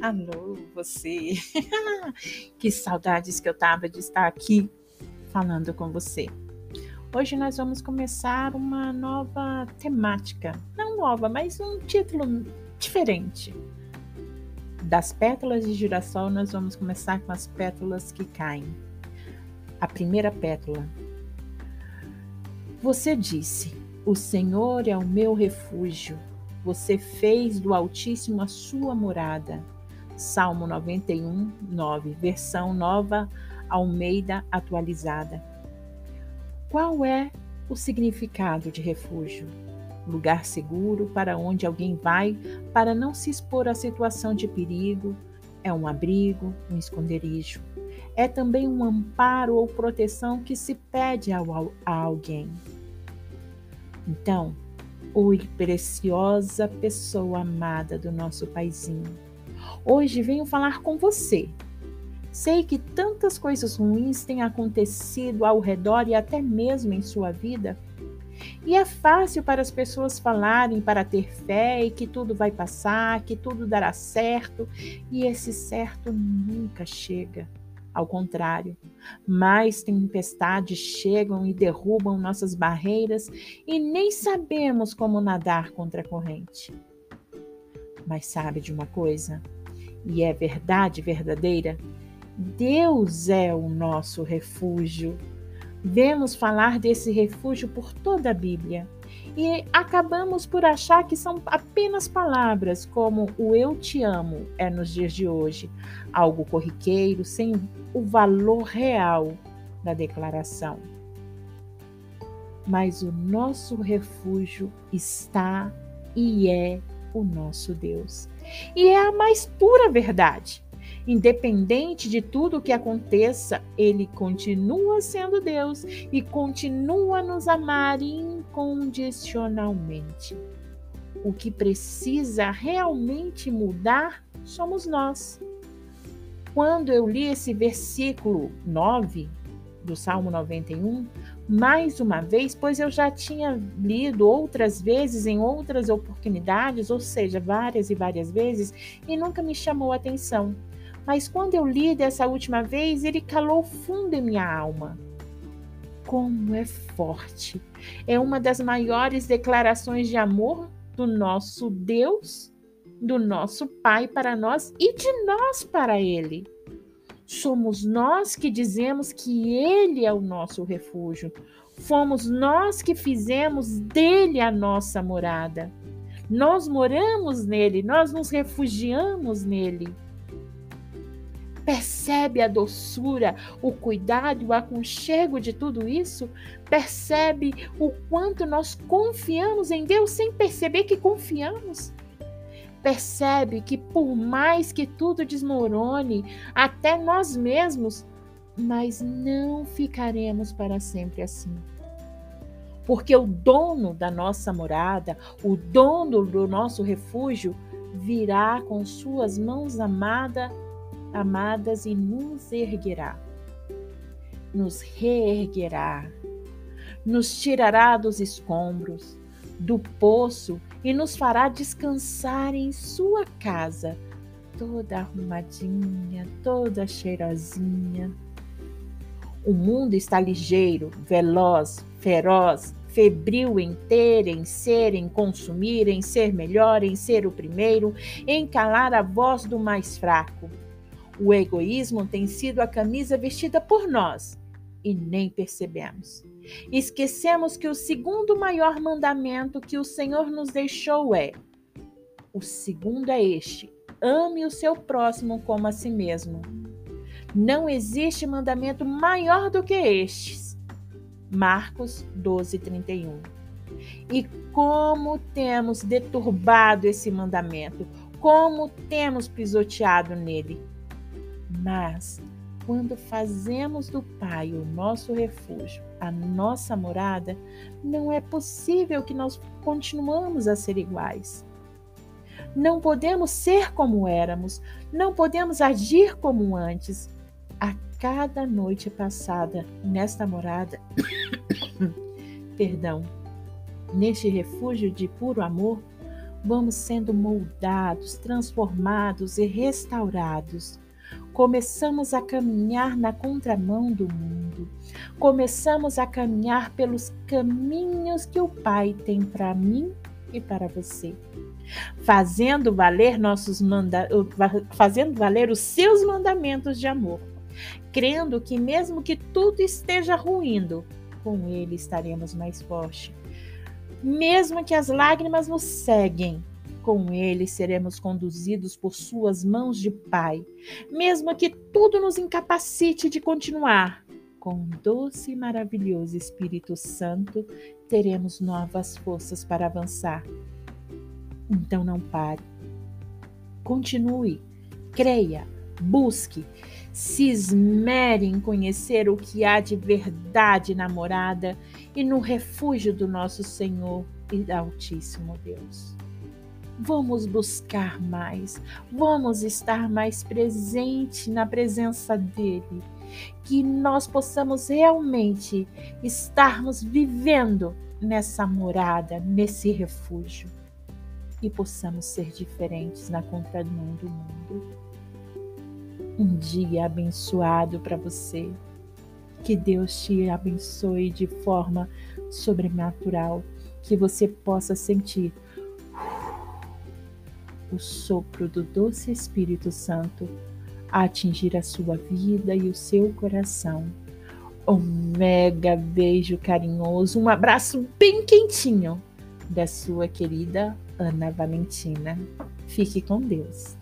Alô, você. que saudades que eu tava de estar aqui falando com você. Hoje nós vamos começar uma nova temática. Não nova, mas um título diferente. Das pétalas de girassol, nós vamos começar com as pétalas que caem. A primeira pétala. Você disse: O Senhor é o meu refúgio você fez do Altíssimo a sua morada. Salmo 91, 9, versão nova Almeida atualizada. Qual é o significado de refúgio? Lugar seguro para onde alguém vai para não se expor a situação de perigo. É um abrigo, um esconderijo. É também um amparo ou proteção que se pede a alguém. Então, Oi, preciosa pessoa amada do nosso Paizinho. Hoje venho falar com você. Sei que tantas coisas ruins têm acontecido ao redor e até mesmo em sua vida. E é fácil para as pessoas falarem para ter fé e que tudo vai passar, que tudo dará certo, e esse certo nunca chega. Ao contrário, mais tempestades chegam e derrubam nossas barreiras e nem sabemos como nadar contra a corrente. Mas sabe de uma coisa? E é verdade verdadeira? Deus é o nosso refúgio. Vemos falar desse refúgio por toda a Bíblia e acabamos por achar que são apenas palavras, como o eu te amo é nos dias de hoje, algo corriqueiro, sem o valor real da declaração. Mas o nosso refúgio está e é o nosso Deus. E é a mais pura verdade. Independente de tudo o que aconteça, Ele continua sendo Deus e continua a nos amar incondicionalmente. O que precisa realmente mudar somos nós. Quando eu li esse versículo 9 do Salmo 91, mais uma vez, pois eu já tinha lido outras vezes, em outras oportunidades, ou seja, várias e várias vezes, e nunca me chamou a atenção. Mas quando eu li dessa última vez, ele calou fundo em minha alma. Como é forte! É uma das maiores declarações de amor do nosso Deus, do nosso Pai para nós e de nós para Ele. Somos nós que dizemos que Ele é o nosso refúgio. Fomos nós que fizemos dele a nossa morada. Nós moramos nele, nós nos refugiamos nele. Percebe a doçura, o cuidado, o aconchego de tudo isso? Percebe o quanto nós confiamos em Deus sem perceber que confiamos? Percebe que por mais que tudo desmorone, até nós mesmos, mas não ficaremos para sempre assim. Porque o dono da nossa morada, o dono do nosso refúgio, virá com suas mãos amadas amadas, e nos erguerá, nos reerguerá, nos tirará dos escombros, do poço e nos fará descansar em sua casa, toda arrumadinha, toda cheirosinha. O mundo está ligeiro, veloz, feroz, febril em ter, em ser, em consumir, em ser melhor, em ser o primeiro, em calar a voz do mais fraco. O egoísmo tem sido a camisa vestida por nós e nem percebemos. Esquecemos que o segundo maior mandamento que o Senhor nos deixou é: o segundo é este: ame o seu próximo como a si mesmo. Não existe mandamento maior do que estes. Marcos 12, 31. E como temos deturbado esse mandamento, como temos pisoteado nele. Mas, quando fazemos do Pai o nosso refúgio, a nossa morada, não é possível que nós continuamos a ser iguais. Não podemos ser como éramos, não podemos agir como antes. A cada noite passada nesta morada, perdão, neste refúgio de puro amor, vamos sendo moldados, transformados e restaurados. Começamos a caminhar na contramão do mundo. Começamos a caminhar pelos caminhos que o Pai tem para mim e para você. Fazendo valer nossos manda fazendo valer os seus mandamentos de amor, crendo que mesmo que tudo esteja ruindo, com ele estaremos mais fortes. Mesmo que as lágrimas nos seguem, com ele seremos conduzidos por suas mãos de Pai. Mesmo que tudo nos incapacite de continuar, com o doce e maravilhoso Espírito Santo, teremos novas forças para avançar. Então não pare. Continue, creia, busque, se esmere em conhecer o que há de verdade na morada e no refúgio do nosso Senhor e Altíssimo Deus. Vamos buscar mais, vamos estar mais presente na presença dEle, que nós possamos realmente estarmos vivendo nessa morada, nesse refúgio e possamos ser diferentes na contramão do mundo. Um dia abençoado para você. Que Deus te abençoe de forma sobrenatural, que você possa sentir o sopro do doce Espírito Santo a atingir a sua vida e o seu coração. Um mega beijo carinhoso, um abraço bem quentinho da sua querida Ana Valentina. Fique com Deus.